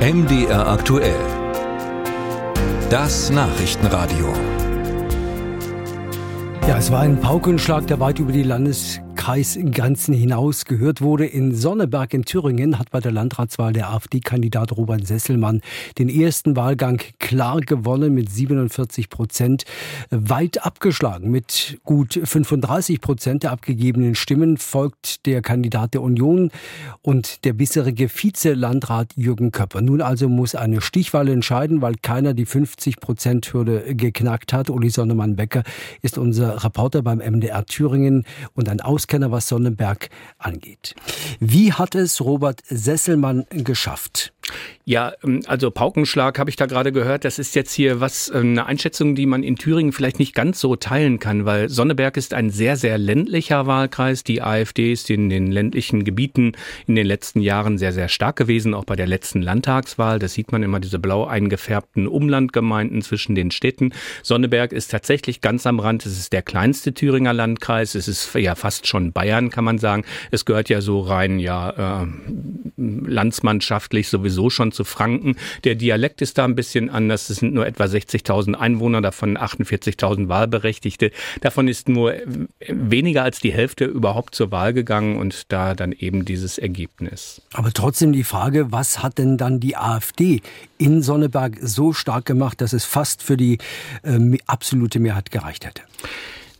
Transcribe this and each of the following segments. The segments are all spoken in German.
MDR aktuell. Das Nachrichtenradio. Ja, es war ein Paukenschlag, der weit über die Landes Kreisgrenzen hinaus gehört wurde. In Sonneberg in Thüringen hat bei der Landratswahl der AfD-Kandidat Robert Sesselmann den ersten Wahlgang klar gewonnen mit 47 Prozent. Weit abgeschlagen mit gut 35 Prozent der abgegebenen Stimmen folgt der Kandidat der Union und der bisherige Vize-Landrat Jürgen Köpper. Nun also muss eine Stichwahl entscheiden, weil keiner die 50 Prozent Hürde geknackt hat. Uli Sonnemann-Becker ist unser Reporter beim MDR Thüringen und ein Aus Auskenner, was Sonnenberg angeht. Wie hat es Robert Sesselmann geschafft? Ja, ähm, also Paukenschlag habe ich da gerade gehört. Das ist jetzt hier was, äh, eine Einschätzung, die man in Thüringen vielleicht nicht ganz so teilen kann, weil Sonneberg ist ein sehr, sehr ländlicher Wahlkreis. Die AfD ist in den ländlichen Gebieten in den letzten Jahren sehr, sehr stark gewesen, auch bei der letzten Landtagswahl. Das sieht man immer, diese blau eingefärbten Umlandgemeinden zwischen den Städten. Sonneberg ist tatsächlich ganz am Rand. Es ist der kleinste Thüringer Landkreis. Es ist ja fast schon Bayern, kann man sagen. Es gehört ja so rein, ja, äh, landsmannschaftlich sowieso schon zu Franken. Der Dialekt ist da ein bisschen anders. Es sind nur etwa 60.000 Einwohner, davon 48.000 Wahlberechtigte. Davon ist nur weniger als die Hälfte überhaupt zur Wahl gegangen und da dann eben dieses Ergebnis. Aber trotzdem die Frage, was hat denn dann die AfD in Sonneberg so stark gemacht, dass es fast für die äh, absolute Mehrheit gereicht hätte?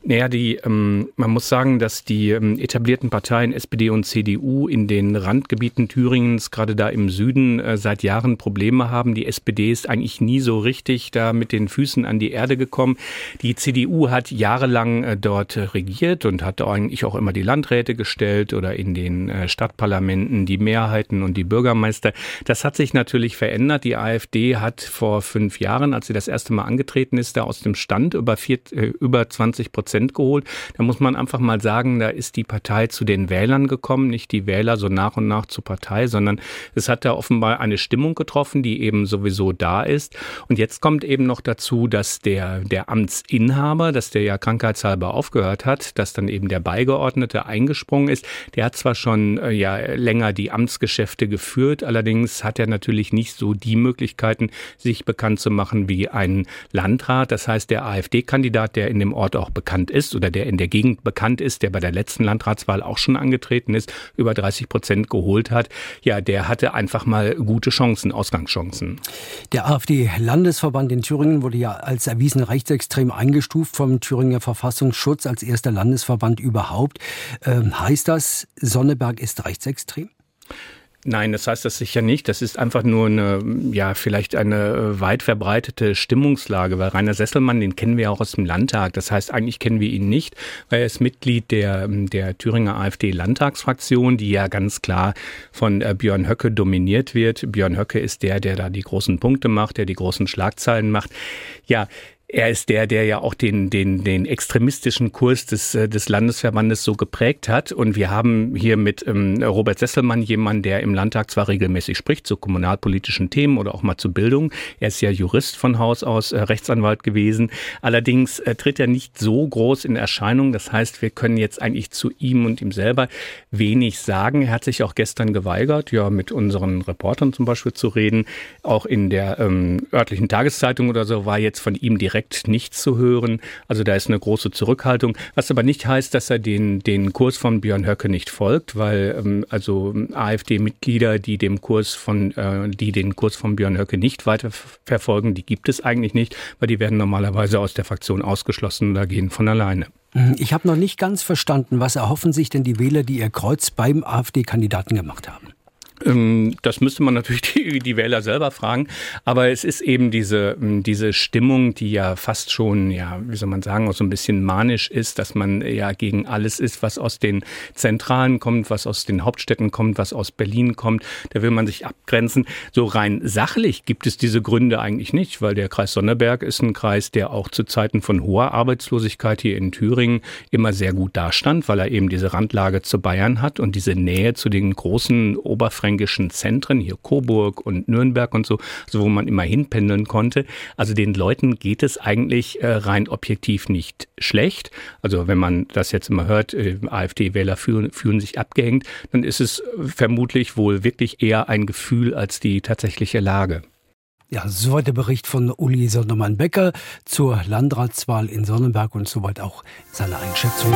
Naja, die, ähm, man muss sagen, dass die ähm, etablierten Parteien SPD und CDU in den Randgebieten Thüringens, gerade da im Süden, äh, seit Jahren Probleme haben. Die SPD ist eigentlich nie so richtig da mit den Füßen an die Erde gekommen. Die CDU hat jahrelang äh, dort regiert und hat eigentlich auch immer die Landräte gestellt oder in den äh, Stadtparlamenten die Mehrheiten und die Bürgermeister. Das hat sich natürlich verändert. Die AfD hat vor fünf Jahren, als sie das erste Mal angetreten ist, da aus dem Stand über, vier, äh, über 20 Prozent Prozent geholt. Da muss man einfach mal sagen, da ist die Partei zu den Wählern gekommen, nicht die Wähler so nach und nach zur Partei, sondern es hat da offenbar eine Stimmung getroffen, die eben sowieso da ist. Und jetzt kommt eben noch dazu, dass der, der Amtsinhaber, dass der ja krankheitshalber aufgehört hat, dass dann eben der Beigeordnete eingesprungen ist. Der hat zwar schon äh, ja länger die Amtsgeschäfte geführt, allerdings hat er natürlich nicht so die Möglichkeiten, sich bekannt zu machen wie ein Landrat. Das heißt, der AfD-Kandidat, der in dem Ort auch bekannt bekannt ist oder der in der Gegend bekannt ist, der bei der letzten Landratswahl auch schon angetreten ist, über 30 Prozent geholt hat, ja, der hatte einfach mal gute Chancen, Ausgangschancen. Der AfD-Landesverband in Thüringen wurde ja als erwiesen rechtsextrem eingestuft vom Thüringer Verfassungsschutz als erster Landesverband überhaupt. Ähm, heißt das, Sonneberg ist rechtsextrem? Nein, das heißt das sicher nicht. Das ist einfach nur eine, ja, vielleicht eine weit verbreitete Stimmungslage, weil Rainer Sesselmann, den kennen wir auch aus dem Landtag. Das heißt, eigentlich kennen wir ihn nicht, weil er ist Mitglied der, der Thüringer AfD-Landtagsfraktion, die ja ganz klar von äh, Björn Höcke dominiert wird. Björn Höcke ist der, der da die großen Punkte macht, der die großen Schlagzeilen macht. Ja, er ist der, der ja auch den, den, den extremistischen Kurs des, äh, des Landesverbandes so geprägt hat. Und wir haben hier mit ähm, Robert Sesselmann jemanden, der im Landtag zwar regelmäßig spricht zu kommunalpolitischen Themen oder auch mal zu Bildung. Er ist ja Jurist von Haus aus, äh, Rechtsanwalt gewesen. Allerdings äh, tritt er nicht so groß in Erscheinung. Das heißt, wir können jetzt eigentlich zu ihm und ihm selber wenig sagen. Er hat sich auch gestern geweigert, ja, mit unseren Reportern zum Beispiel zu reden. Auch in der ähm, örtlichen Tageszeitung oder so war jetzt von ihm direkt direkt nichts zu hören. Also da ist eine große Zurückhaltung, was aber nicht heißt, dass er den, den Kurs von Björn Höcke nicht folgt, weil ähm, also AfD-Mitglieder, die dem Kurs von, äh, die den Kurs von Björn Höcke nicht weiter verfolgen, die gibt es eigentlich nicht, weil die werden normalerweise aus der Fraktion ausgeschlossen oder gehen von alleine. Mhm. Ich habe noch nicht ganz verstanden, was erhoffen sich denn die Wähler, die ihr Kreuz beim AfD-Kandidaten gemacht haben? Ähm, das müsste man natürlich die, die Wähler selber fragen. Aber es ist eben diese, ähm, diese Stimmung, die ja fast schon, ja, wie soll man sagen, auch so ein bisschen manisch ist, dass man ja gegen alles ist, was aus den Zentralen kommt, was aus den Hauptstädten kommt, was aus Berlin kommt. Da will man sich abgrenzen. So rein sachlich gibt es diese Gründe eigentlich nicht, weil der Kreis Sonneberg ist ein Kreis, der auch zu Zeiten von hoher Arbeitslosigkeit hier in Thüringen immer sehr gut dastand, weil er eben diese Randlage zu Bayern hat und diese Nähe zu den großen Oberfranken südfränkischen Zentren, hier Coburg und Nürnberg und so, so wo man immer hinpendeln konnte. Also den Leuten geht es eigentlich äh, rein objektiv nicht schlecht. Also wenn man das jetzt immer hört, äh, AfD-Wähler fühlen, fühlen sich abgehängt, dann ist es vermutlich wohl wirklich eher ein Gefühl als die tatsächliche Lage. Ja, soweit der Bericht von Uli Sondermann-Becker zur Landratswahl in Sonnenberg und soweit auch seine Einschätzung.